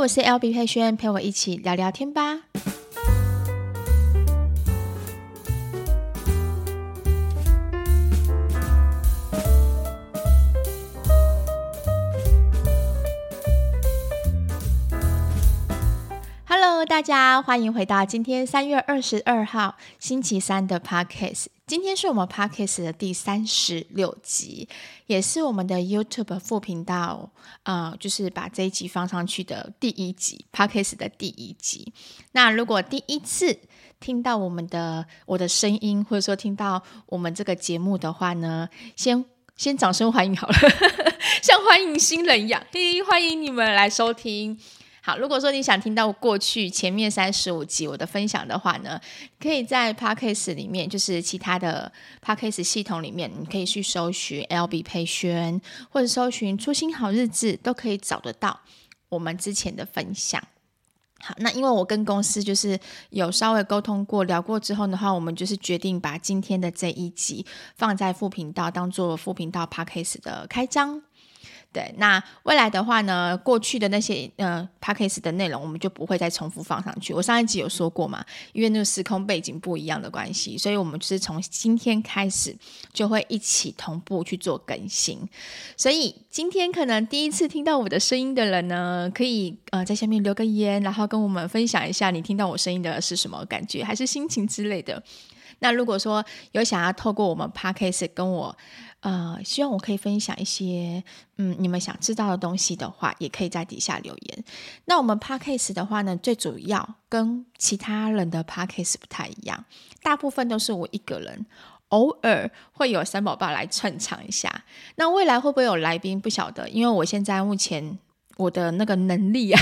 我是 LB 佩萱，陪我一起聊聊天吧。Hello，大家欢迎回到今天三月二十二号星期三的 Podcast。今天是我们 Podcast 的第三十六集，也是我们的 YouTube 副频道，呃，就是把这一集放上去的第一集 Podcast 的第一集。那如果第一次听到我们的我的声音，或者说听到我们这个节目的话呢，先先掌声欢迎好了，像欢迎新人一样，嘿，欢迎你们来收听。好，如果说你想听到过去前面三十五集我的分享的话呢，可以在 Podcast 里面，就是其他的 Podcast 系统里面，你可以去搜寻 LB 佩萱，或者搜寻初心好日子，都可以找得到我们之前的分享。好，那因为我跟公司就是有稍微沟通过、聊过之后的话，我们就是决定把今天的这一集放在副频道，当做副频道 Podcast 的开张。对，那未来的话呢，过去的那些呃 Podcast 的内容，我们就不会再重复放上去。我上一集有说过嘛，因为那个时空背景不一样的关系，所以我们就是从今天开始就会一起同步去做更新。所以今天可能第一次听到我的声音的人呢，可以呃在下面留个言，然后跟我们分享一下你听到我声音的是什么感觉，还是心情之类的。那如果说有想要透过我们 Podcast 跟我。呃，希望我可以分享一些，嗯，你们想知道的东西的话，也可以在底下留言。那我们 Podcast 的话呢，最主要跟其他人的 Podcast 不太一样，大部分都是我一个人，偶尔会有三宝爸来串场一下。那未来会不会有来宾？不晓得，因为我现在目前我的那个能力啊，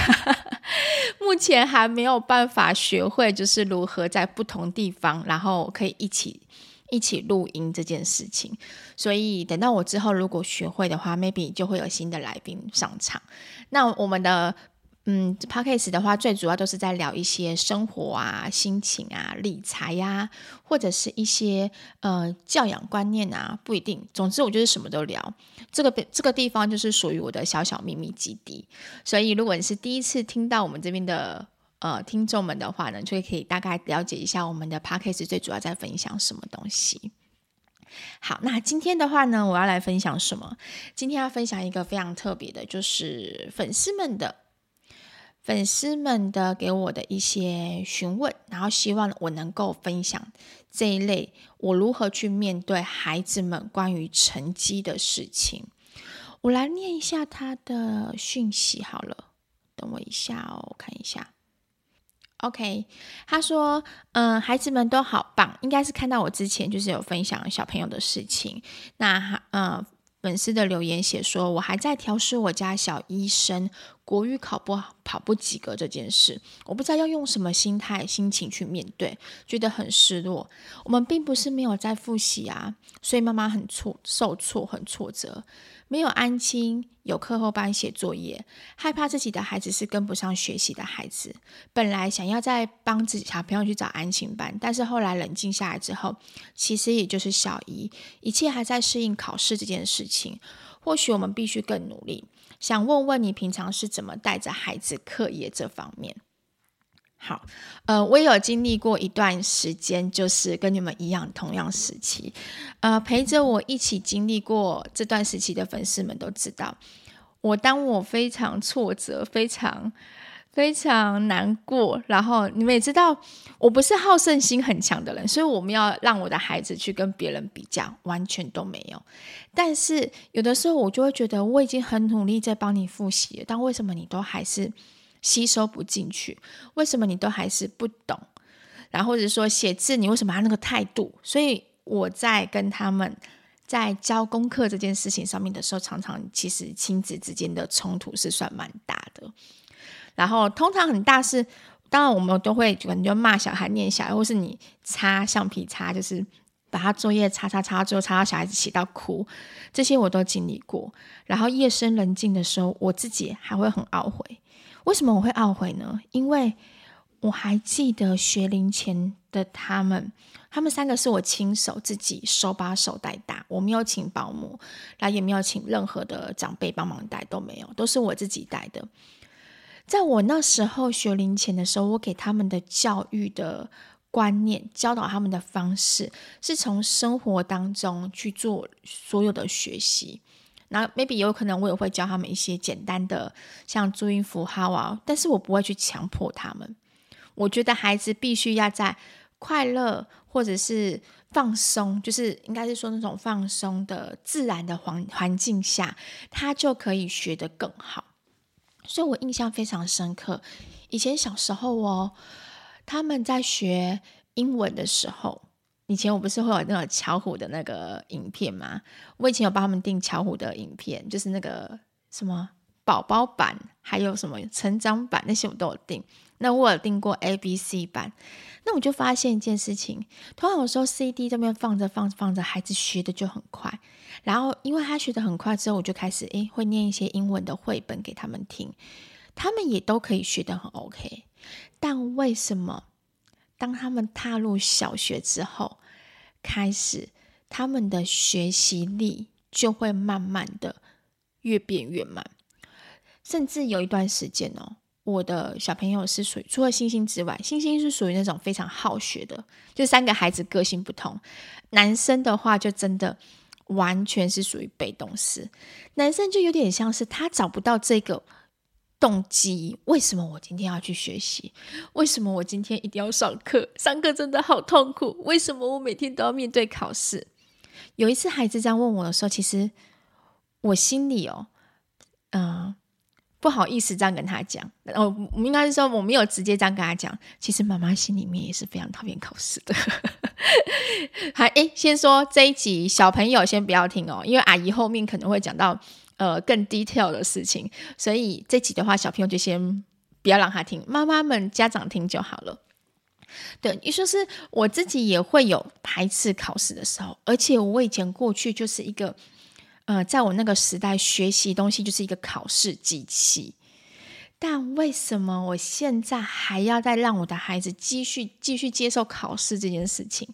目前还没有办法学会，就是如何在不同地方，然后可以一起。一起录音这件事情，所以等到我之后如果学会的话，maybe 就会有新的来宾上场。那我们的嗯，podcast 的话，最主要都是在聊一些生活啊、心情啊、理财呀、或者是一些呃教养观念啊，不一定。总之，我就是什么都聊。这个这个地方就是属于我的小小秘密基地。所以，如果你是第一次听到我们这边的。呃，听众们的话呢，就可以大概了解一下我们的 Podcast 最主要在分享什么东西。好，那今天的话呢，我要来分享什么？今天要分享一个非常特别的，就是粉丝们的粉丝们的给我的一些询问，然后希望我能够分享这一类我如何去面对孩子们关于成绩的事情。我来念一下他的讯息好了，等我一下哦，我看一下。OK，他说：“嗯，孩子们都好棒，应该是看到我之前就是有分享小朋友的事情。那嗯，粉丝的留言写说，我还在调试我家小医生国语考不好、跑不及格这件事，我不知道要用什么心态、心情去面对，觉得很失落。我们并不是没有在复习啊，所以妈妈很挫、受挫、很挫折。”没有安亲，有课后班写作业，害怕自己的孩子是跟不上学习的孩子。本来想要再帮自己小朋友去找安亲班，但是后来冷静下来之后，其实也就是小一，一切还在适应考试这件事情。或许我们必须更努力。想问问你，平常是怎么带着孩子课业这方面？好，呃，我也有经历过一段时间，就是跟你们一样同样时期，呃，陪着我一起经历过这段时期的粉丝们都知道，我当我非常挫折、非常非常难过，然后你们也知道，我不是好胜心很强的人，所以我们要让我的孩子去跟别人比较，完全都没有。但是有的时候我就会觉得，我已经很努力在帮你复习，但为什么你都还是？吸收不进去，为什么你都还是不懂？然后或者说写字，你为什么还那个态度？所以我在跟他们在教功课这件事情上面的时候，常常其实亲子之间的冲突是算蛮大的。然后通常很大是，当然我们都会可能就骂小孩、念小孩，或是你擦橡皮擦，就是把他作业擦擦擦，最后擦到小孩子写到哭，这些我都经历过。然后夜深人静的时候，我自己还会很懊悔。为什么我会懊悔呢？因为我还记得学龄前的他们，他们三个是我亲手自己手把手带大，我没有请保姆，然后也没有请任何的长辈帮忙带，都没有，都是我自己带的。在我那时候学龄前的时候，我给他们的教育的观念、教导他们的方式，是从生活当中去做所有的学习。那 maybe 有可能我也会教他们一些简单的，像注音符号啊，但是我不会去强迫他们。我觉得孩子必须要在快乐或者是放松，就是应该是说那种放松的自然的环环境下，他就可以学得更好。所以我印象非常深刻。以前小时候哦，他们在学英文的时候，以前我不是会有那个巧虎的那个影片吗？我以前有帮他们订巧虎的影片，就是那个什么宝宝版，还有什么成长版，那些我都有订。那我有订过 A、B、C 版，那我就发现一件事情，通常有时候 C、D 这边放着放着放着，孩子学的就很快。然后因为他学的很快之后，我就开始诶会念一些英文的绘本给他们听，他们也都可以学的很 OK。但为什么当他们踏入小学之后，开始他们的学习力就会慢慢的越变越慢，甚至有一段时间哦。我的小朋友是属于除了星星之外，星星是属于那种非常好学的，就三个孩子个性不同。男生的话就真的完全是属于被动式，男生就有点像是他找不到这个动机，为什么我今天要去学习？为什么我今天一定要上课？上课真的好痛苦，为什么我每天都要面对考试？有一次孩子这样问我的时候，其实我心里哦，嗯、不好意思，这样跟他讲。哦，我应该是说我没有直接这样跟他讲。其实妈妈心里面也是非常讨厌考试的。还诶，先说这一集小朋友先不要听哦，因为阿姨后面可能会讲到呃更 detail 的事情，所以这集的话小朋友就先不要让他听，妈妈们家长听就好了。对，也就是我自己也会有排斥考试的时候，而且我以前过去就是一个。呃，在我那个时代，学习东西就是一个考试机器。但为什么我现在还要再让我的孩子继续继续接受考试这件事情？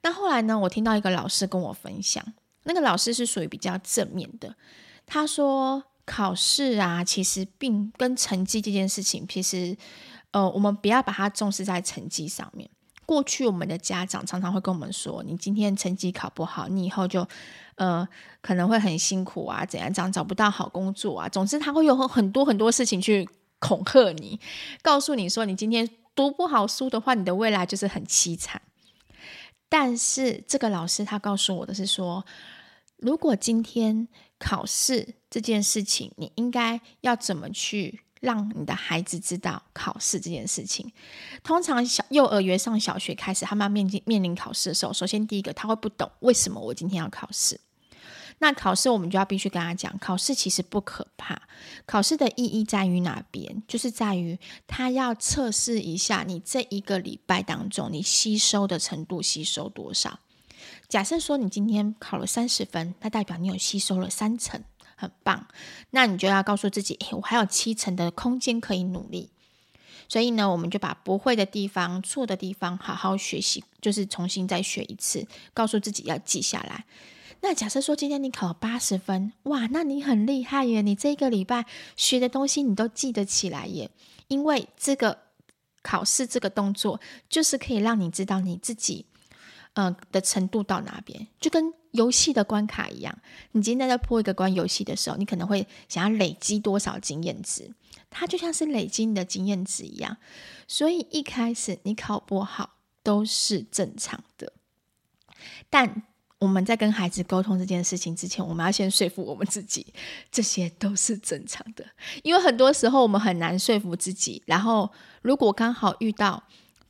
那后来呢，我听到一个老师跟我分享，那个老师是属于比较正面的。他说，考试啊，其实并跟成绩这件事情，其实，呃，我们不要把它重视在成绩上面。过去我们的家长常常会跟我们说：“你今天成绩考不好，你以后就呃可能会很辛苦啊，怎样怎样找不到好工作啊。”总之，他会有很多很多事情去恐吓你，告诉你说：“你今天读不好书的话，你的未来就是很凄惨。”但是这个老师他告诉我的是说，如果今天考试这件事情，你应该要怎么去？让你的孩子知道考试这件事情。通常小幼儿园上小学开始，他们要面临面临考试的时候，首先第一个他会不懂为什么我今天要考试。那考试我们就要必须跟他讲，考试其实不可怕。考试的意义在于哪边？就是在于他要测试一下你这一个礼拜当中你吸收的程度，吸收多少。假设说你今天考了三十分，那代表你有吸收了三成。很棒，那你就要告诉自己，诶，我还有七成的空间可以努力。所以呢，我们就把不会的地方、错的地方好好学习，就是重新再学一次，告诉自己要记下来。那假设说今天你考了八十分，哇，那你很厉害耶！你这个礼拜学的东西你都记得起来耶，因为这个考试这个动作就是可以让你知道你自己。呃的程度到哪边，就跟游戏的关卡一样。你今天在破一个关游戏的时候，你可能会想要累积多少经验值，它就像是累积你的经验值一样。所以一开始你考不好都是正常的。但我们在跟孩子沟通这件事情之前，我们要先说服我们自己，这些都是正常的。因为很多时候我们很难说服自己。然后如果刚好遇到，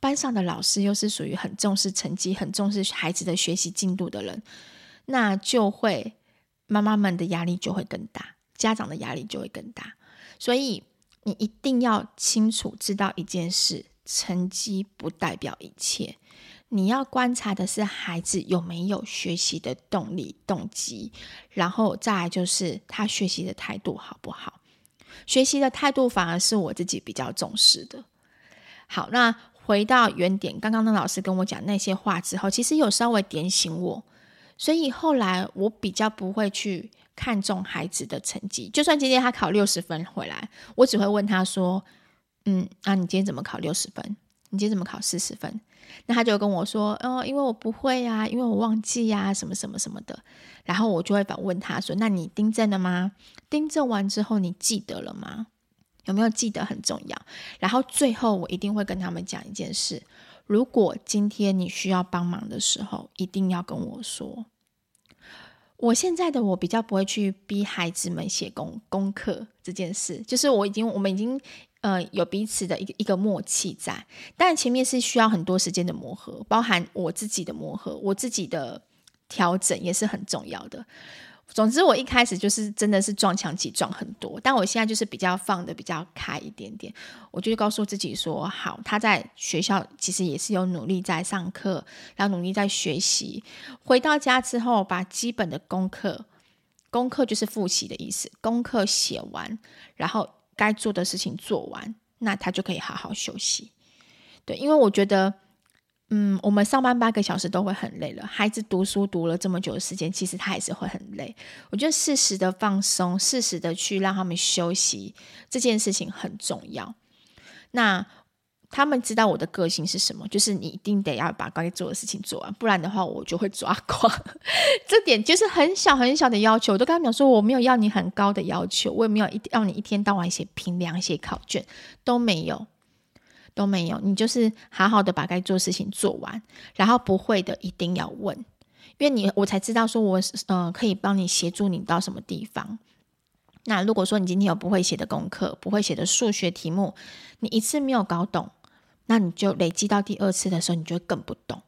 班上的老师又是属于很重视成绩、很重视孩子的学习进度的人，那就会妈妈们的压力就会更大，家长的压力就会更大。所以你一定要清楚知道一件事：成绩不代表一切。你要观察的是孩子有没有学习的动力、动机，然后再来就是他学习的态度好不好。学习的态度反而是我自己比较重视的。好，那。回到原点，刚刚那老师跟我讲那些话之后，其实有稍微点醒我，所以后来我比较不会去看重孩子的成绩。就算今天他考六十分回来，我只会问他说：“嗯，啊，你今天怎么考六十分？你今天怎么考四十分？”那他就跟我说：“哦，因为我不会呀，因为我忘记呀，什么什么什么的。”然后我就会反问他说：“那你订正了吗？订正完之后你记得了吗？有没有记得很重要？”然后最后我一定会跟他们讲一件事。如果今天你需要帮忙的时候，一定要跟我说。我现在的我比较不会去逼孩子们写功功课这件事，就是我已经我们已经呃有彼此的一个一个默契在，但前面是需要很多时间的磨合，包含我自己的磨合，我自己的调整也是很重要的。总之，我一开始就是真的是撞墙期撞很多，但我现在就是比较放得比较开一点点。我就告诉自己说：好，他在学校其实也是有努力在上课，然后努力在学习。回到家之后，把基本的功课，功课就是复习的意思，功课写完，然后该做的事情做完，那他就可以好好休息。对，因为我觉得。嗯，我们上班八个小时都会很累了。孩子读书读了这么久的时间，其实他还是会很累。我觉得适时的放松，适时的去让他们休息，这件事情很重要。那他们知道我的个性是什么，就是你一定得要把该做的事情做完，不然的话我就会抓狂。这点就是很小很小的要求，我都跟他讲说，我没有要你很高的要求，我也没有一要你一天到晚写评量、写考卷，都没有。都没有，你就是好好的把该做事情做完，然后不会的一定要问，因为你我才知道说我、呃、可以帮你协助你到什么地方。那如果说你今天有不会写的功课，不会写的数学题目，你一次没有搞懂，那你就累积到第二次的时候，你就更不懂。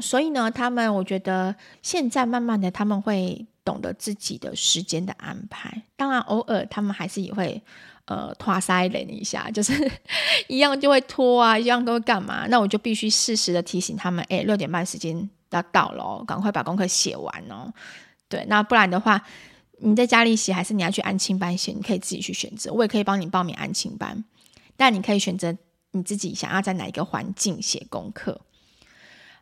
所以呢，他们我觉得现在慢慢的他们会懂得自己的时间的安排，当然偶尔他们还是也会。呃，拖塞连一下，就是 一样就会拖啊，一样都会干嘛？那我就必须适时的提醒他们，哎，六点半时间要到了，赶快把功课写完哦。对，那不然的话，你在家里写还是你要去安亲班写，你可以自己去选择。我也可以帮你报名安亲班，但你可以选择你自己想要在哪一个环境写功课。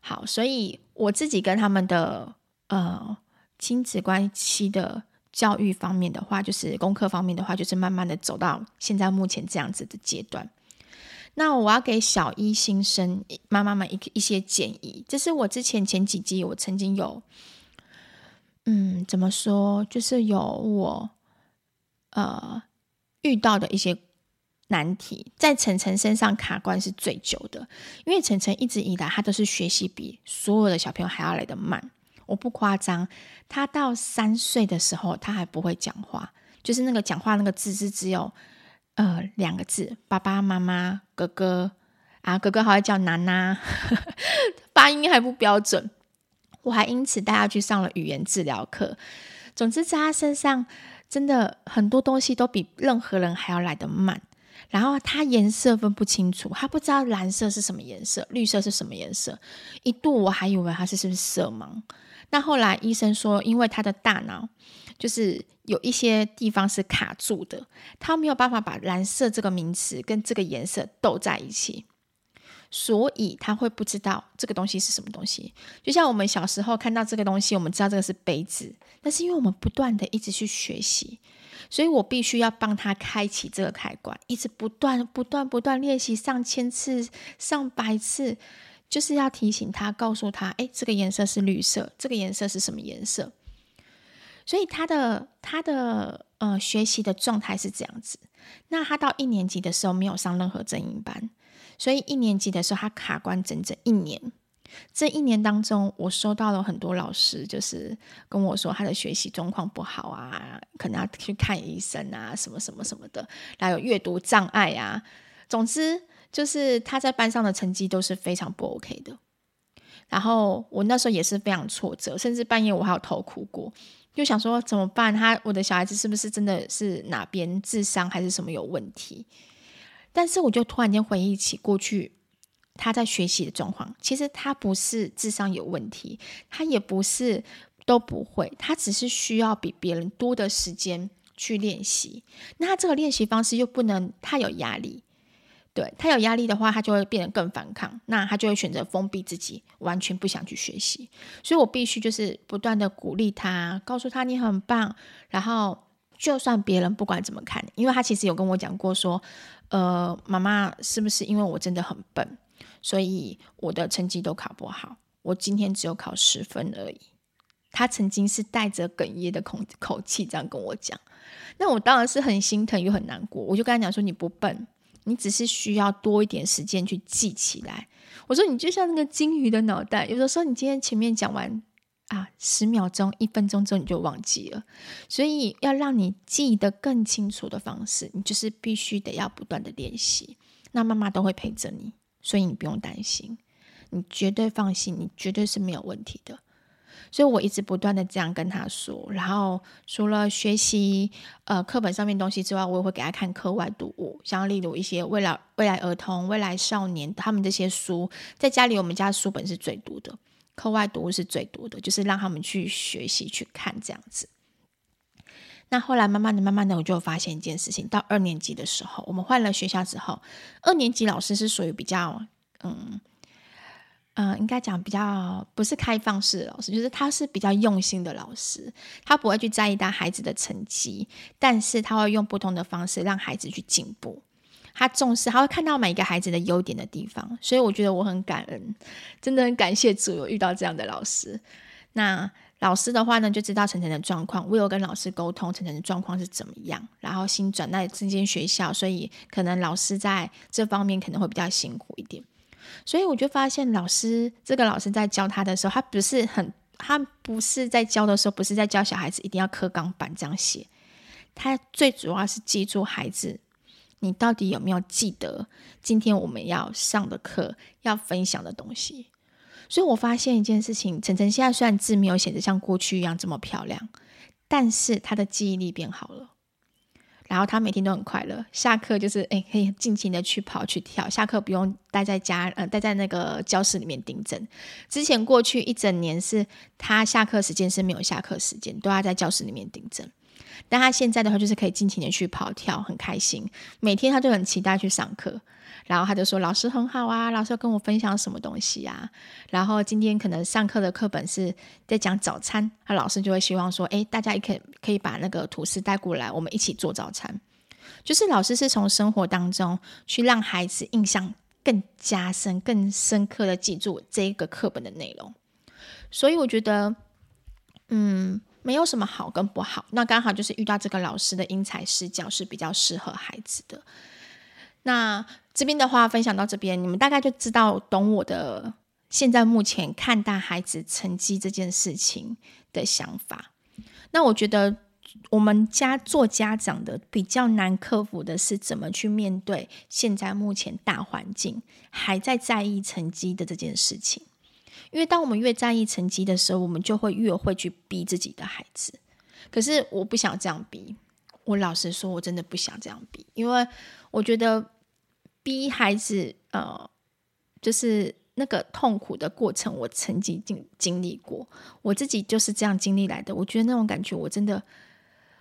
好，所以我自己跟他们的呃亲子关系的。教育方面的话，就是功课方面的话，就是慢慢的走到现在目前这样子的阶段。那我要给小一新生妈妈们一一些建议，这是我之前前几集我曾经有，嗯，怎么说，就是有我呃遇到的一些难题，在晨晨身上卡关是最久的，因为晨晨一直以来他都是学习比所有的小朋友还要来得慢。我不夸张，他到三岁的时候，他还不会讲话，就是那个讲话那个字是只有呃两个字，爸爸妈妈哥哥啊，哥哥还会叫楠楠，发音还不标准。我还因此带他去上了语言治疗课。总之，在他身上，真的很多东西都比任何人还要来得慢。然后他颜色分不清楚，他不知道蓝色是什么颜色，绿色是什么颜色。一度我还以为他是是不是色盲。那后来医生说，因为他的大脑就是有一些地方是卡住的，他没有办法把蓝色这个名词跟这个颜色斗在一起，所以他会不知道这个东西是什么东西。就像我们小时候看到这个东西，我们知道这个是杯子，但是因为我们不断的一直去学习，所以我必须要帮他开启这个开关，一直不断、不断、不断练习上千次、上百次。就是要提醒他，告诉他，哎，这个颜色是绿色，这个颜色是什么颜色？所以他的他的呃学习的状态是这样子。那他到一年级的时候没有上任何正音班，所以一年级的时候他卡关整整一年。这一年当中，我收到了很多老师就是跟我说他的学习状况不好啊，可能要去看医生啊，什么什么什么的，还有阅读障碍啊，总之。就是他在班上的成绩都是非常不 OK 的，然后我那时候也是非常挫折，甚至半夜我还有偷哭过，就想说怎么办？他我的小孩子是不是真的是哪边智商还是什么有问题？但是我就突然间回忆起过去他在学习的状况，其实他不是智商有问题，他也不是都不会，他只是需要比别人多的时间去练习。那他这个练习方式又不能太有压力。对，他有压力的话，他就会变得更反抗，那他就会选择封闭自己，完全不想去学习。所以我必须就是不断的鼓励他，告诉他你很棒。然后就算别人不管怎么看，因为他其实有跟我讲过说，呃，妈妈是不是因为我真的很笨，所以我的成绩都考不好？我今天只有考十分而已。他曾经是带着哽咽的口口气这样跟我讲，那我当然是很心疼又很难过。我就跟他讲说，你不笨。你只是需要多一点时间去记起来。我说你就像那个金鱼的脑袋，有的时候你今天前面讲完啊，十秒钟、一分钟之后你就忘记了。所以要让你记得更清楚的方式，你就是必须得要不断的练习。那妈妈都会陪着你，所以你不用担心，你绝对放心，你绝对是没有问题的。所以我一直不断的这样跟他说，然后除了学习呃课本上面东西之外，我也会给他看课外读物，像例如一些未来未来儿童、未来少年他们这些书，在家里我们家书本是最多的，课外读物是最多的，就是让他们去学习去看这样子。那后来慢慢的、慢慢的，我就发现一件事情，到二年级的时候，我们换了学校之后，二年级老师是属于比较嗯。嗯、应该讲比较不是开放式的老师，就是他是比较用心的老师，他不会去在意他孩子的成绩，但是他会用不同的方式让孩子去进步。他重视，他会看到每一个孩子的优点的地方，所以我觉得我很感恩，真的很感谢主有遇到这样的老师。那老师的话呢，就知道晨晨的状况，我有跟老师沟通晨晨的状况是怎么样，然后新转到这间学校，所以可能老师在这方面可能会比较辛苦一点。所以我就发现，老师这个老师在教他的时候，他不是很，他不是在教的时候，不是在教小孩子一定要刻钢板这样写，他最主要是记住孩子，你到底有没有记得今天我们要上的课，要分享的东西。所以我发现一件事情，晨晨现在虽然字没有写得像过去一样这么漂亮，但是他的记忆力变好了。然后他每天都很快乐，下课就是诶，可以尽情的去跑去跳，下课不用待在家，呃，待在那个教室里面订正。之前过去一整年是他下课时间是没有下课时间，都要在教室里面订正。但他现在的话就是可以尽情的去跑跳，很开心，每天他就很期待去上课。然后他就说：“老师很好啊，老师要跟我分享什么东西啊？”然后今天可能上课的课本是在讲早餐，他老师就会希望说：“诶，大家也可以可以把那个吐司带过来，我们一起做早餐。”就是老师是从生活当中去让孩子印象更加深、更深刻的记住这一个课本的内容。所以我觉得，嗯，没有什么好跟不好，那刚好就是遇到这个老师的因材施教是比较适合孩子的。那这边的话，分享到这边，你们大概就知道懂我的现在目前看待孩子成绩这件事情的想法。那我觉得我们家做家长的比较难克服的是怎么去面对现在目前大环境还在在意成绩的这件事情。因为当我们越在意成绩的时候，我们就会越会去逼自己的孩子。可是我不想这样逼，我老实说，我真的不想这样逼，因为我觉得。逼孩子，呃，就是那个痛苦的过程，我曾经经经历过，我自己就是这样经历来的。我觉得那种感觉，我真的，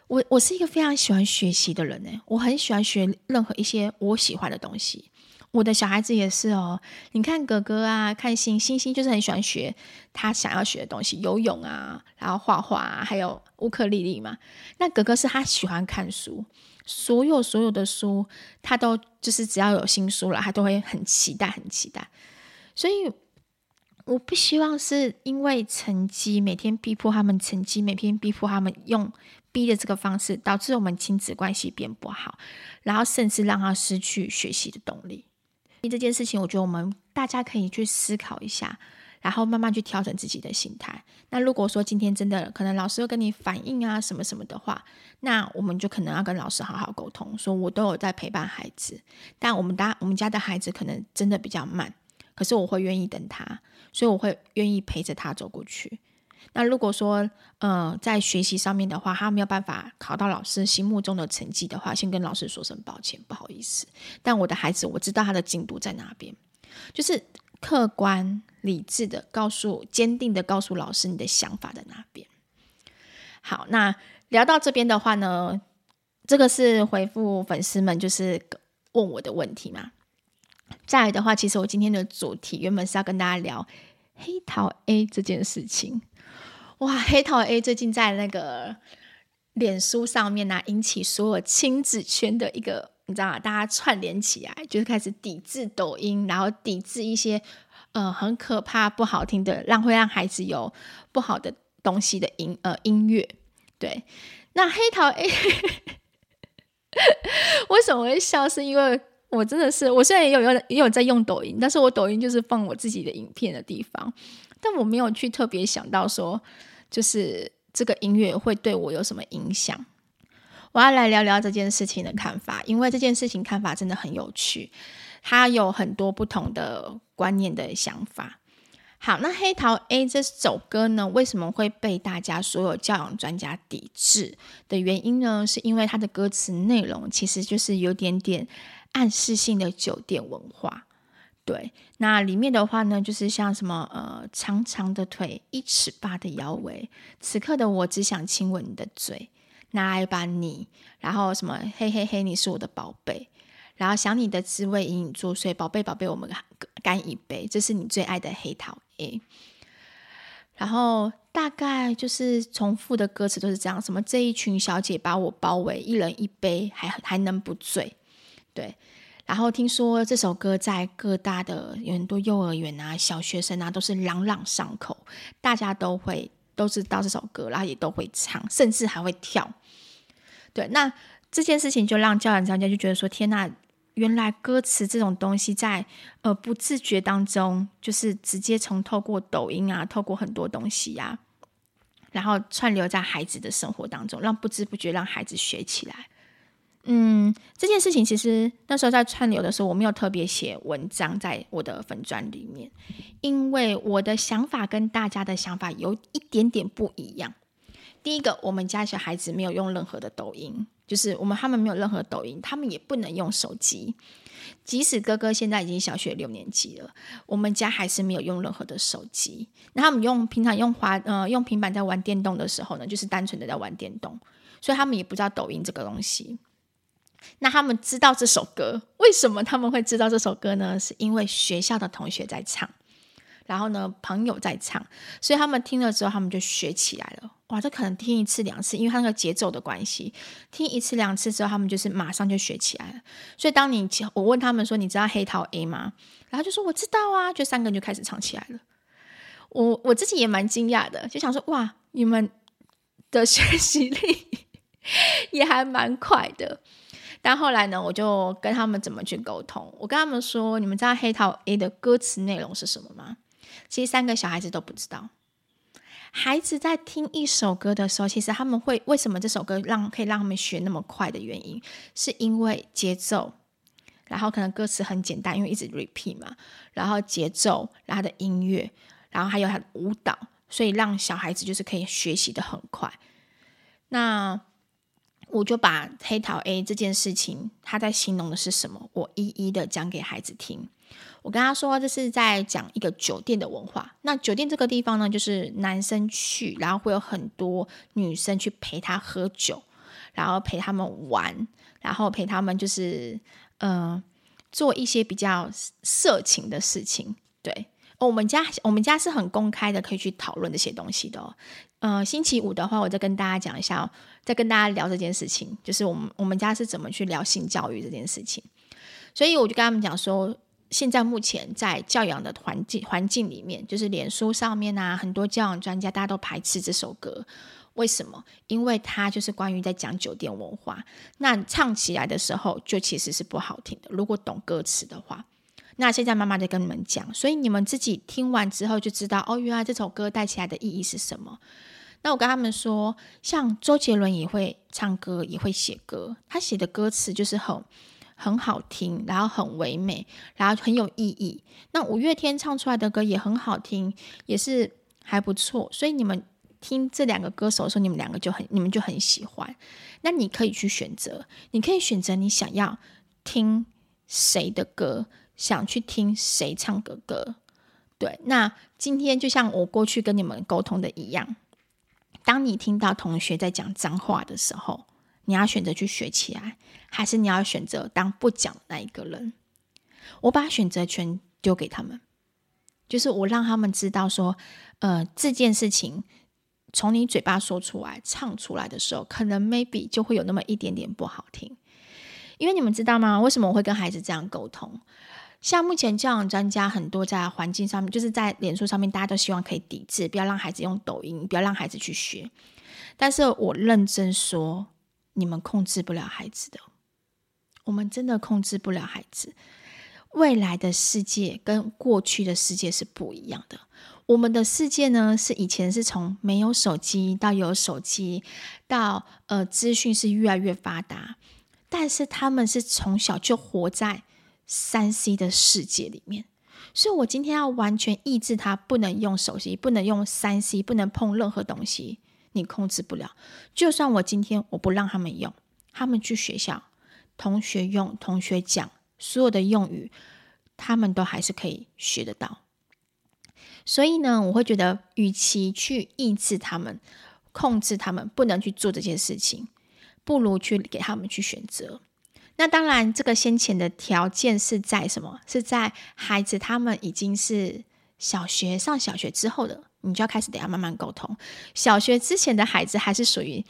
我我是一个非常喜欢学习的人呢，我很喜欢学任何一些我喜欢的东西。我的小孩子也是哦，你看哥哥啊，看星星星就是很喜欢学他想要学的东西，游泳啊，然后画画啊，还有乌克丽丽嘛。那哥哥是他喜欢看书。所有所有的书，他都就是只要有新书了，他都会很期待，很期待。所以我不希望是因为成绩，每天逼迫他们成绩，每天逼迫他们用逼的这个方式，导致我们亲子关系变不好，然后甚至让他失去学习的动力。这件事情，我觉得我们大家可以去思考一下。然后慢慢去调整自己的心态。那如果说今天真的可能老师又跟你反映啊什么什么的话，那我们就可能要跟老师好好沟通，说我都有在陪伴孩子，但我们家我们家的孩子可能真的比较慢，可是我会愿意等他，所以我会愿意陪着他走过去。那如果说呃在学习上面的话，他没有办法考到老师心目中的成绩的话，先跟老师说声抱歉，不好意思。但我的孩子我知道他的进度在哪边，就是。客观理智的告诉，坚定的告诉老师你的想法在哪边。好，那聊到这边的话呢，这个是回复粉丝们就是问我的问题嘛。再来的话，其实我今天的主题原本是要跟大家聊黑桃 A 这件事情。哇，黑桃 A 最近在那个脸书上面呢、引起所有亲子圈的一个，你知道吗？大家串联起来，就是开始抵制抖音，然后抵制一些呃很可怕、不好听的，让会让孩子有不好的东西的音呃音乐。对，那黑桃 A 为什么会笑？是因为我真的是，我现在也有用也有在用抖音，但是我抖音就是放我自己的影片的地方，但我没有去特别想到说，就是这个音乐会对我有什么影响。我要来聊聊这件事情的看法，因为这件事情看法真的很有趣，它有很多不同的观念的想法。好，那《黑桃 A》这首歌呢，为什么会被大家所有教养专家抵制的原因呢？是因为它的歌词内容其实就是有点点暗示性的酒店文化。对，那里面的话呢，就是像什么呃，长长的腿，一尺八的腰围，此刻的我只想亲吻你的嘴，拿来吧你，然后什么嘿嘿嘿，你是我的宝贝。然后想你的滋味隐隐作祟，宝贝宝贝，我们干一杯，这是你最爱的黑桃 A。然后大概就是重复的歌词都是这样，什么这一群小姐把我包围，一人一杯，还还能不醉？对。然后听说这首歌在各大的有很多幼儿园啊、小学生啊都是朗朗上口，大家都会都知道这首歌，然后也都会唱，甚至还会跳。对，那这件事情就让教养专家就觉得说：天呐！原来歌词这种东西在呃不自觉当中，就是直接从透过抖音啊，透过很多东西呀、然后串流在孩子的生活当中，让不知不觉让孩子学起来。嗯，这件事情其实那时候在串流的时候，我没有特别写文章在我的粉砖里面，因为我的想法跟大家的想法有一点点不一样。第一个，我们家小孩子没有用任何的抖音。就是我们他们没有任何抖音，他们也不能用手机。即使哥哥现在已经小学六年级了，我们家还是没有用任何的手机。那他们用平常用滑呃用平板在玩电动的时候呢，就是单纯的在玩电动，所以他们也不知道抖音这个东西。那他们知道这首歌，为什么他们会知道这首歌呢？是因为学校的同学在唱。然后呢，朋友在唱，所以他们听了之后，他们就学起来了。哇，这可能听一次两次，因为他那个节奏的关系，听一次两次之后，他们就是马上就学起来了。所以当你我问他们说：“你知道黑桃 A 吗？”然后就说：“我知道啊。”就三个人就开始唱起来了。我我自己也蛮惊讶的，就想说：“哇，你们的学习力 也还蛮快的。”但后来呢，我就跟他们怎么去沟通？我跟他们说：“你们知道黑桃 A 的歌词内容是什么吗？”其实三个小孩子都不知道。孩子在听一首歌的时候，其实他们会为什么这首歌让可以让他们学那么快的原因，是因为节奏，然后可能歌词很简单，因为一直 repeat 嘛，然后节奏，然后他的音乐，然后还有他的舞蹈，所以让小孩子就是可以学习得很快。那我就把黑桃 A 这件事情，他在形容的是什么，我一一的讲给孩子听。我跟他说，这是在讲一个酒店的文化。那酒店这个地方呢，就是男生去，然后会有很多女生去陪他喝酒，然后陪他们玩，然后陪他们就是呃做一些比较色情的事情。对，我们家我们家是很公开的，可以去讨论这些东西的哦。呃，星期五的话，我再跟大家讲一下哦，再跟大家聊这件事情，就是我们我们家是怎么去聊性教育这件事情。所以我就跟他们讲说。现在目前在教养的环境环境里面，就是脸书上面啊，很多教养专家大家都排斥这首歌。为什么？因为它就是关于在讲酒店文化。那唱起来的时候，就其实是不好听的。如果懂歌词的话，那现在妈妈在跟你们讲，所以你们自己听完之后就知道哦，原来这首歌带起来的意义是什么。那我跟他们说，像周杰伦也会唱歌，也会写歌，他写的歌词就是很。很好听，然后很唯美，然后很有意义。那五月天唱出来的歌也很好听，也是还不错。所以你们听这两个歌手的时候，你们两个就很，你们就很喜欢。那你可以去选择，你可以选择你想要听谁的歌，想去听谁唱的歌。对，那今天就像我过去跟你们沟通的一样，当你听到同学在讲脏话的时候。你要选择去学起来，还是你要选择当不讲的那一个人？我把选择权丢给他们，就是我让他们知道说，呃，这件事情从你嘴巴说出来、唱出来的时候，可能 maybe 就会有那么一点点不好听。因为你们知道吗？为什么我会跟孩子这样沟通？像目前教养专家很多在环境上面，就是在脸书上面，大家都希望可以抵制，不要让孩子用抖音，不要让孩子去学。但是我认真说，你们控制不了孩子的，我们真的控制不了孩子。未来的世界跟过去的世界是不一样的。我们的世界呢，是以前是从没有手机到有手机，到呃资讯是越来越发达。但是他们是从小就活在三 C 的世界里面，所以我今天要完全抑制他不能用手机，不能用三 C，不能碰任何东西，你控制不了。就算我今天我不让他们用，他们去学校，同学用，同学讲，所有的用语，他们都还是可以学得到。所以呢，我会觉得，与其去抑制他们，控制他们，不能去做这件事情。不如去给他们去选择。那当然，这个先前的条件是在什么？是在孩子他们已经是小学上小学之后的，你就要开始等下慢慢沟通。小学之前的孩子还是属于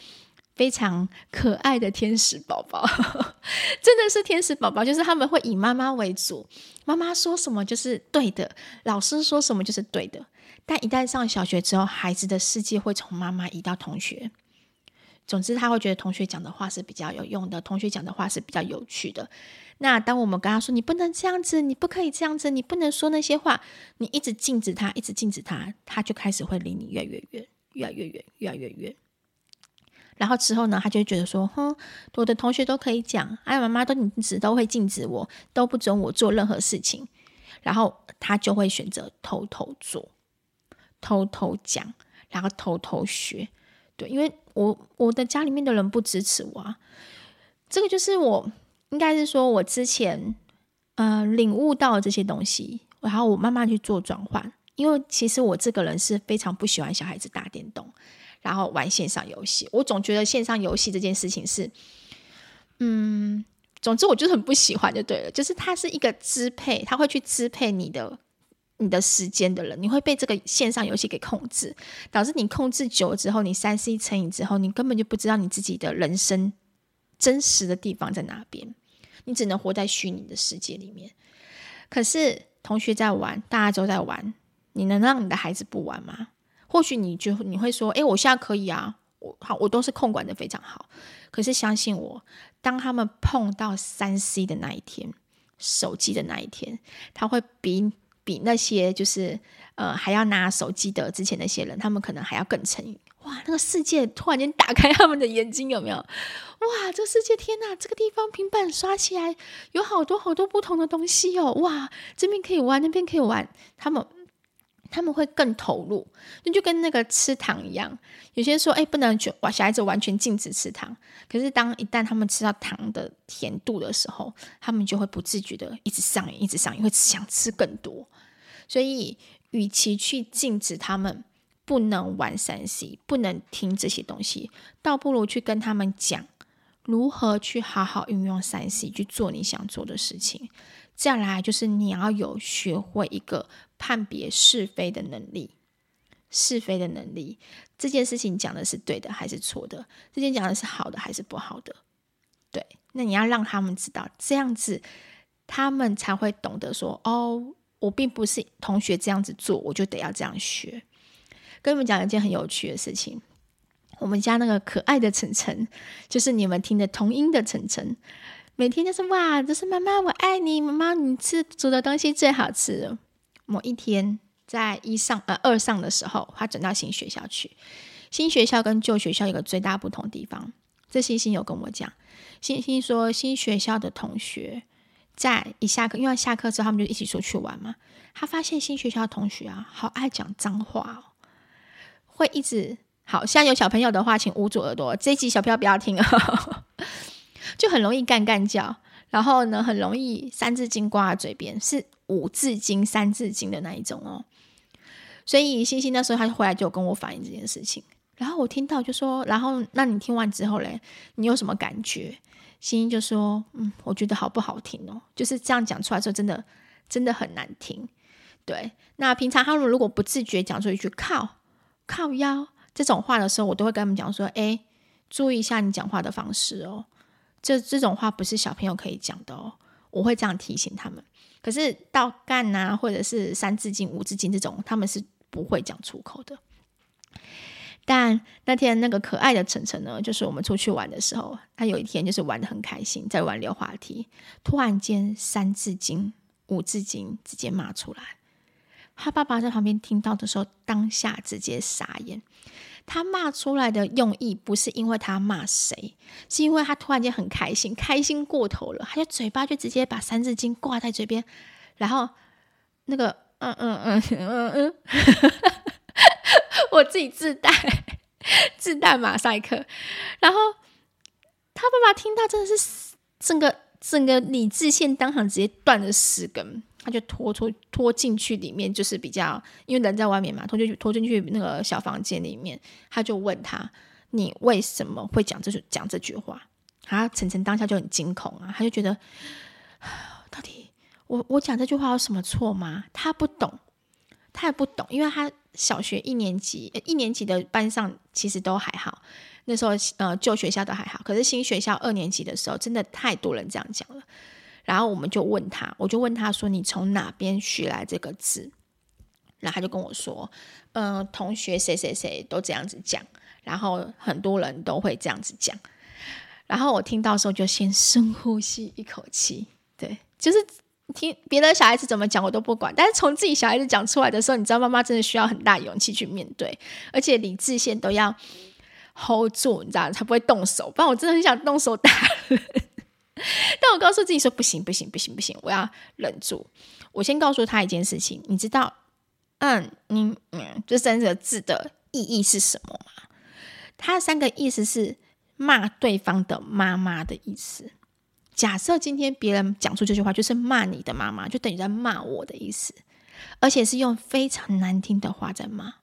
非常可爱的天使宝宝，真的是天使宝宝，就是他们会以妈妈为主，妈妈说什么就是对的，老师说什么就是对的。但一旦上小学之后，孩子的世界会从妈妈移到同学。总之，他会觉得同学讲的话是比较有用的，同学讲的话是比较有趣的。那当我们跟他说“你不能这样子，你不可以这样子，你不能说那些话”，你一直禁止他，一直禁止他，他就开始会离你越来越远，越来越远，越来越远。然后之后呢，他就会觉得说：“哼，我的同学都可以讲，哎，妈妈都你只都会禁止我，都不准我做任何事情。”然后他就会选择偷偷做，偷偷讲，然后偷偷学。对，因为我我的家里面的人不支持我啊，这个就是我应该是说我之前呃领悟到这些东西，然后我慢慢去做转换。因为其实我这个人是非常不喜欢小孩子打电动，然后玩线上游戏。我总觉得线上游戏这件事情是，嗯，总之我就是很不喜欢就对了，就是它是一个支配，它会去支配你的。你的时间的人，你会被这个线上游戏给控制，导致你控制久了之后，你三 C 成瘾之后，你根本就不知道你自己的人生真实的地方在哪边，你只能活在虚拟的世界里面。可是同学在玩，大家都在玩，你能让你的孩子不玩吗？或许你就你会说，诶，我现在可以啊，我好，我都是控管的非常好。可是相信我，当他们碰到三 C 的那一天，手机的那一天，他会比。比那些就是呃还要拿手机的之前那些人，他们可能还要更沉。哇，那个世界突然间打开他们的眼睛，有没有？哇，这世界，天呐！这个地方平板刷起来有好多好多不同的东西哦。哇，这边可以玩，那边可以玩，他们。他们会更投入，那就跟那个吃糖一样。有些说，哎，不能就小孩子完全禁止吃糖。可是，当一旦他们吃到糖的甜度的时候，他们就会不自觉的一直上瘾，一直上瘾，会想吃更多。所以，与其去禁止他们不能玩三 C，不能听这些东西，倒不如去跟他们讲如何去好好运用三 C 去做你想做的事情。再来就是你要有学会一个判别是非的能力，是非的能力，这件事情讲的是对的还是错的？这件讲的是好的还是不好的？对，那你要让他们知道，这样子他们才会懂得说，哦，我并不是同学这样子做，我就得要这样学。跟你们讲一件很有趣的事情，我们家那个可爱的晨晨，就是你们听的童音的晨晨。每天就是哇，就是妈妈我爱你，妈妈你吃煮的东西最好吃。某一天在一上呃二上的时候，他转到新学校去。新学校跟旧学校有个最大不同地方，这星星有跟我讲。星星说新学校的同学在一下课，因为下课之后他们就一起出去玩嘛。他发现新学校同学啊，好爱讲脏话哦，会一直好像有小朋友的话，请捂住耳朵，这一集小朋友不要听哦。就很容易干干叫，然后呢，很容易三字经挂在嘴边，是五字经、三字经的那一种哦。所以星星那时候他就回来就跟我反映这件事情，然后我听到就说，然后那你听完之后嘞，你有什么感觉？欣欣就说：“嗯，我觉得好不好听哦，就是这样讲出来之后，真的真的很难听。”对，那平常他们如果不自觉讲出一句“靠靠腰”这种话的时候，我都会跟他们讲说：“哎，注意一下你讲话的方式哦，这这种话不是小朋友可以讲的哦。”我会这样提醒他们。可是到干啊，或者是三字经、五字经这种，他们是不会讲出口的。但那天那个可爱的晨晨呢，就是我们出去玩的时候，他有一天就是玩得很开心，在玩溜滑梯，突然间三字经、五字经直接骂出来。他爸爸在旁边听到的时候，当下直接傻眼。他骂出来的用意不是因为他骂谁，是因为他突然间很开心，开心过头了，他就嘴巴就直接把三字经挂在嘴边，然后那个嗯嗯嗯嗯嗯，我自己自带自带马赛克，然后他爸爸听到真的是整个整个理智线当场直接断了十根。他就拖拖拖进去里面，就是比较，因为人在外面嘛，拖进去拖进去那个小房间里面，他就问他：“你为什么会讲这句讲这句话？”他晨晨当下就很惊恐啊，他就觉得，到底我我讲这句话有什么错吗？他不懂，他也不懂，因为他小学一年级一年级的班上其实都还好，那时候呃旧学校都还好，可是新学校二年级的时候，真的太多人这样讲了。然后我们就问他，我就问他说：“你从哪边学来这个字？”然后他就跟我说：“嗯、同学谁谁谁都这样子讲，然后很多人都会这样子讲。”然后我听到的时候就先深呼吸一口气，对，就是听别的小孩子怎么讲我都不管，但是从自己小孩子讲出来的时候，你知道妈妈真的需要很大勇气去面对，而且理智线都要 hold 住，你知道才不会动手，不然我真的很想动手打人。但我告诉自己说不行不行不行不行，我要忍住。我先告诉他一件事情，你知道，嗯，你嗯，这三个字的意义是什么吗？它三个意思是骂对方的妈妈的意思。假设今天别人讲出这句话，就是骂你的妈妈，就等于在骂我的意思，而且是用非常难听的话在骂。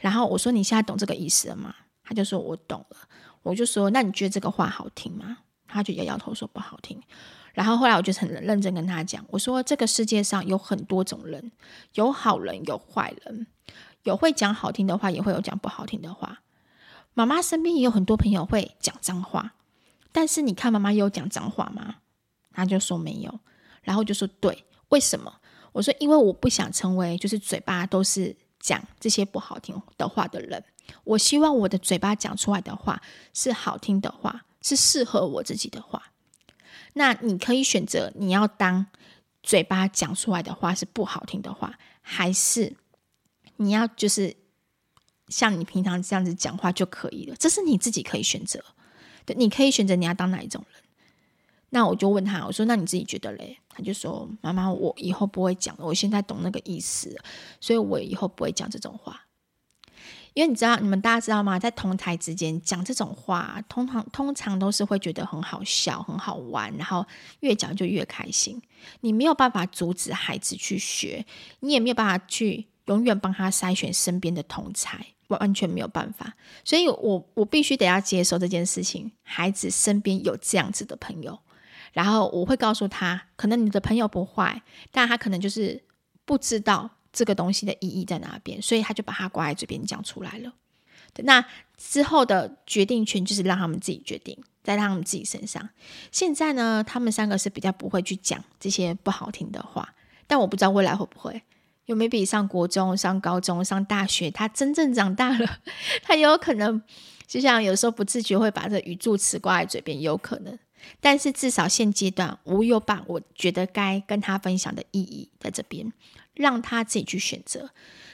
然后我说你现在懂这个意思了吗？他就说我懂了。我就说那你觉得这个话好听吗？他就摇摇头说不好听，然后后来我就很认真跟他讲，我说这个世界上有很多种人，有好人有坏人，有会讲好听的话，也会有讲不好听的话。妈妈身边也有很多朋友会讲脏话，但是你看妈妈有讲脏话吗？他就说没有，然后就说对，为什么？我说因为我不想成为就是嘴巴都是讲这些不好听的话的人，我希望我的嘴巴讲出来的话是好听的话。是适合我自己的话，那你可以选择你要当嘴巴讲出来的话是不好听的话，还是你要就是像你平常这样子讲话就可以了，这是你自己可以选择。对，你可以选择你要当哪一种人。那我就问他，我说：“那你自己觉得嘞？”他就说：“妈妈，我以后不会讲，我现在懂那个意思，所以我以后不会讲这种话。”因为你知道，你们大家知道吗？在同台之间讲这种话，通常通常都是会觉得很好笑、很好玩，然后越讲就越开心。你没有办法阻止孩子去学，你也没有办法去永远帮他筛选身边的同侪，完全没有办法。所以我我必须得要接受这件事情。孩子身边有这样子的朋友，然后我会告诉他，可能你的朋友不坏，但他可能就是不知道。这个东西的意义在哪边？所以他就把它挂在嘴边讲出来了。那之后的决定权就是让他们自己决定，在他们自己身上。现在呢，他们三个是比较不会去讲这些不好听的话，但我不知道未来会不会。有没有比上国中、上高中、上大学，他真正长大了，他也有可能就像有时候不自觉会把这语助词挂在嘴边，有可能。但是至少现阶段，我有把我觉得该跟他分享的意义在这边。让他自己去选择。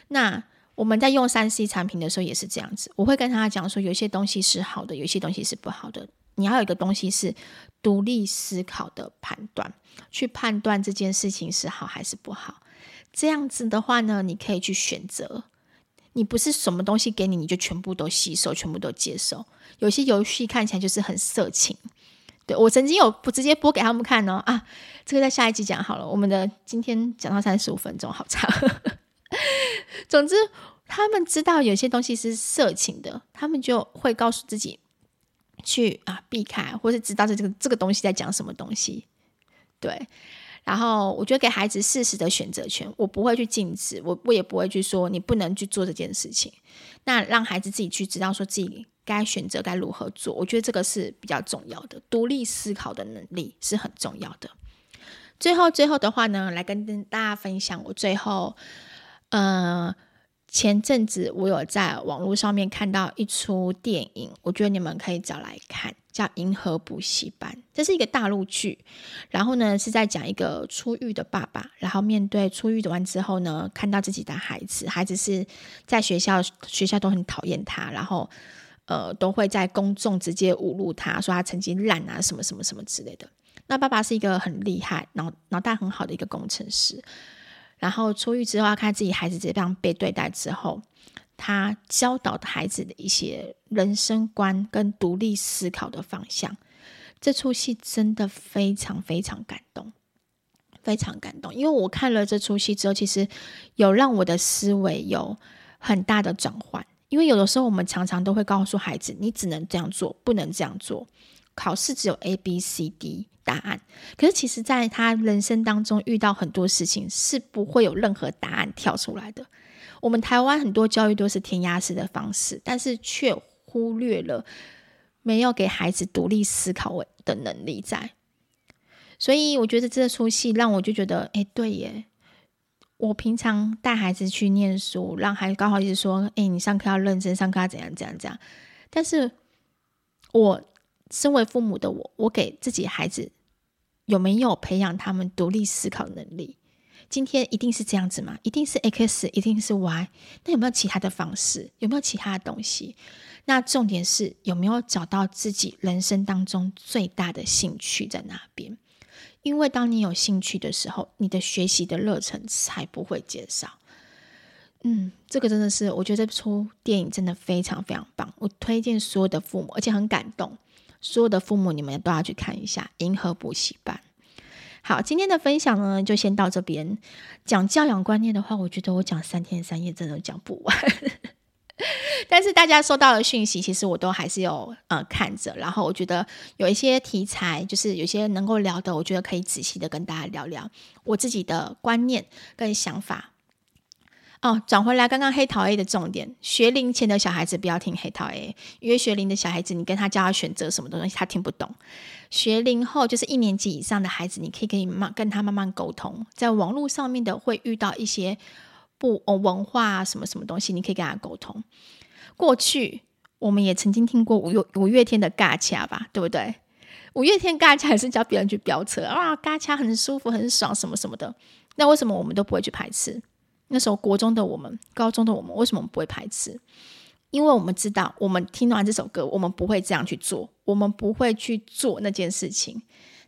那我们在用三 C 产品的时候也是这样子，我会跟他讲说，有些东西是好的，有些东西是不好的。你要有一个东西是独立思考的判断，去判断这件事情是好还是不好。这样子的话呢，你可以去选择。你不是什么东西给你，你就全部都吸收，全部都接受。有些游戏看起来就是很色情。对，我曾经有不直接播给他们看哦啊，这个在下一集讲好了。我们的今天讲到三十五分钟，好长。总之，他们知道有些东西是色情的，他们就会告诉自己去啊避开，或是知道这这个这个东西在讲什么东西。对，然后我觉得给孩子适时的选择权，我不会去禁止，我我也不会去说你不能去做这件事情。那让孩子自己去知道说自己该选择该如何做，我觉得这个是比较重要的，独立思考的能力是很重要的。最后，最后的话呢，来跟大家分享我最后，呃。前阵子我有在网络上面看到一出电影，我觉得你们可以找来看，叫《银河补习班》。这是一个大陆剧，然后呢是在讲一个出狱的爸爸，然后面对出狱完之后呢，看到自己的孩子，孩子是在学校学校都很讨厌他，然后呃都会在公众直接侮辱他，说他成绩烂啊什么什么什么之类的。那爸爸是一个很厉害、脑脑袋很好的一个工程师。然后出狱之后，看自己孩子这样被对待之后，他教导的孩子的一些人生观跟独立思考的方向，这出戏真的非常非常感动，非常感动。因为我看了这出戏之后，其实有让我的思维有很大的转换。因为有的时候我们常常都会告诉孩子，你只能这样做，不能这样做。考试只有 A、B、C、D。答案，可是其实，在他人生当中遇到很多事情，是不会有任何答案跳出来的。我们台湾很多教育都是填鸭式的方式，但是却忽略了没有给孩子独立思考的能力在。所以，我觉得这出戏让我就觉得，哎，对耶！我平常带孩子去念书，让孩子刚好一直说，哎，你上课要认真，上课要怎样怎样怎样。但是我身为父母的我，我给自己孩子。有没有培养他们独立思考能力？今天一定是这样子吗？一定是 X，一定是 Y？那有没有其他的方式？有没有其他的东西？那重点是有没有找到自己人生当中最大的兴趣在哪边？因为当你有兴趣的时候，你的学习的热忱才不会减少。嗯，这个真的是我觉得这出电影真的非常非常棒，我推荐所有的父母，而且很感动。所有的父母，你们都要去看一下《银河补习班》。好，今天的分享呢，就先到这边。讲教养观念的话，我觉得我讲三天三夜真的讲不完。但是大家收到的讯息，其实我都还是有呃看着。然后我觉得有一些题材，就是有些能够聊的，我觉得可以仔细的跟大家聊聊我自己的观念跟想法。哦，转回来，刚刚黑桃 A 的重点，学龄前的小孩子不要听黑桃 A，因为学龄的小孩子，你跟他教他选择什么东西，他听不懂。学龄后就是一年级以上的孩子，你可以可以慢跟他慢慢沟通，在网络上面的会遇到一些不哦文化啊什么什么东西，你可以跟他沟通。过去我们也曾经听过五月五月天的尬掐吧，对不对？五月天尬掐也是教别人去飙车啊，尬掐很舒服很爽什么什么的，那为什么我们都不会去排斥？那时候国中的我们，高中的我们，为什么不会排斥？因为我们知道，我们听完这首歌，我们不会这样去做，我们不会去做那件事情。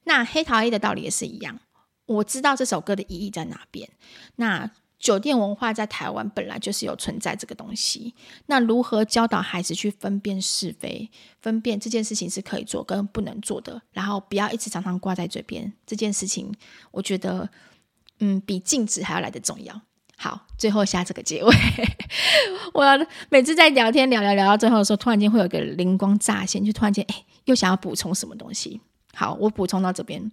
那黑桃 A 的道理也是一样，我知道这首歌的意义在哪边。那酒店文化在台湾本来就是有存在这个东西。那如何教导孩子去分辨是非，分辨这件事情是可以做跟不能做的，然后不要一直常常挂在嘴边。这件事情，我觉得，嗯，比禁止还要来得重要。好，最后下这个结尾。我每次在聊天聊聊聊到最后的时候，突然间会有一个灵光乍现，就突然间哎，又想要补充什么东西。好，我补充到这边。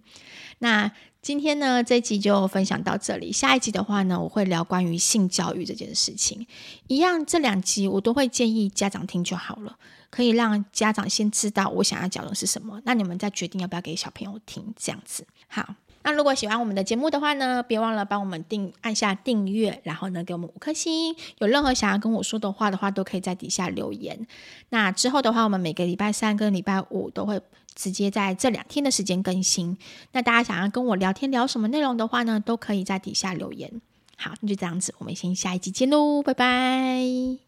那今天呢，这一集就分享到这里。下一集的话呢，我会聊关于性教育这件事情。一样，这两集我都会建议家长听就好了，可以让家长先知道我想要讲的是什么，那你们再决定要不要给小朋友听，这样子。好。那如果喜欢我们的节目的话呢，别忘了帮我们订按下订阅，然后呢给我们五颗星。有任何想要跟我说的话的话，都可以在底下留言。那之后的话，我们每个礼拜三跟礼拜五都会直接在这两天的时间更新。那大家想要跟我聊天聊什么内容的话呢，都可以在底下留言。好，那就这样子，我们先下一集见喽，拜拜。